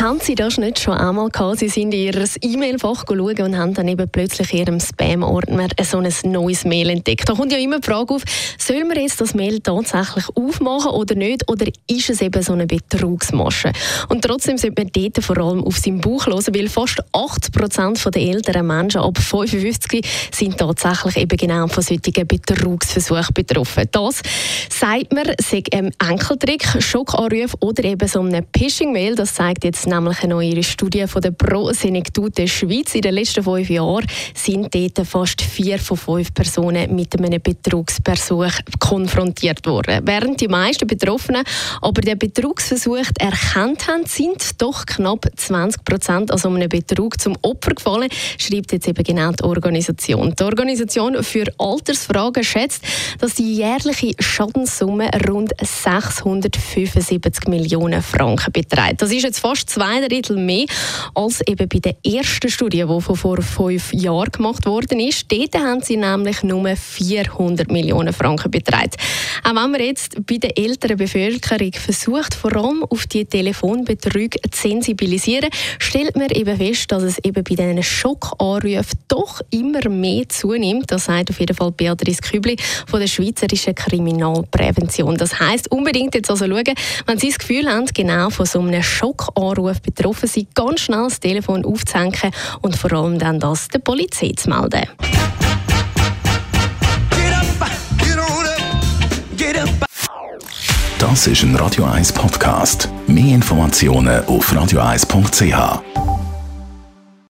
haben Sie das nicht schon einmal gehabt? Sie sind in Ihr E-Mail-Fach schauen und haben dann eben plötzlich in Ihrem Spam-Ordner so ein neues Mail entdeckt. Da kommt ja immer die Frage auf, soll man jetzt das Mail tatsächlich aufmachen oder nicht? Oder ist es eben so eine Betrugsmasche? Und trotzdem sollte man dort vor allem auf seinen Bauch hören, weil fast 80 Prozent der älteren Menschen ab 55 sind tatsächlich eben genau von solchen Betrugsversuchen betroffen. Das sagt man, sei ein Enkeltrick, Schockanruf oder eben so eine Phishing-Mail. Das zeigt jetzt nämlich eine neue Studie von der Pro Senectute Schweiz. In den letzten fünf Jahren sind dort fast vier von fünf Personen mit einem Betrugsversuch konfrontiert worden. Während die meisten Betroffenen aber den Betrugsversuch erkannt haben, sind doch knapp 20 Prozent also einem Betrug zum Opfer gefallen, schreibt jetzt eben genau die Organisation. Die Organisation für Altersfragen schätzt, dass die jährliche Schadenssumme rund 675 Millionen Franken beträgt. Das ist jetzt fast zwei Drittel mehr als eben bei der ersten Studie, die vor fünf Jahren gemacht worden ist. Dort haben sie nämlich nur 400 Millionen Franken beträgt. Auch wenn man jetzt bei der älteren Bevölkerung versucht, vor allem auf die Telefonbetrüge zu sensibilisieren, stellt man eben fest, dass es eben bei diesen Schockanrufen doch immer mehr zunimmt. Das sagt auf jeden Fall Beatrice Kübli von der Schweizerischen Kriminalprävention. Das heißt unbedingt jetzt also schauen, wenn Sie das Gefühl haben, genau von so einem Schockanruf Anruf betroffen sind, ganz schnell das Telefon aufzuhängen und vor allem dann das der Polizei zu melden. Das ist ein Radio 1 Podcast. Mehr Informationen auf radio1.ch.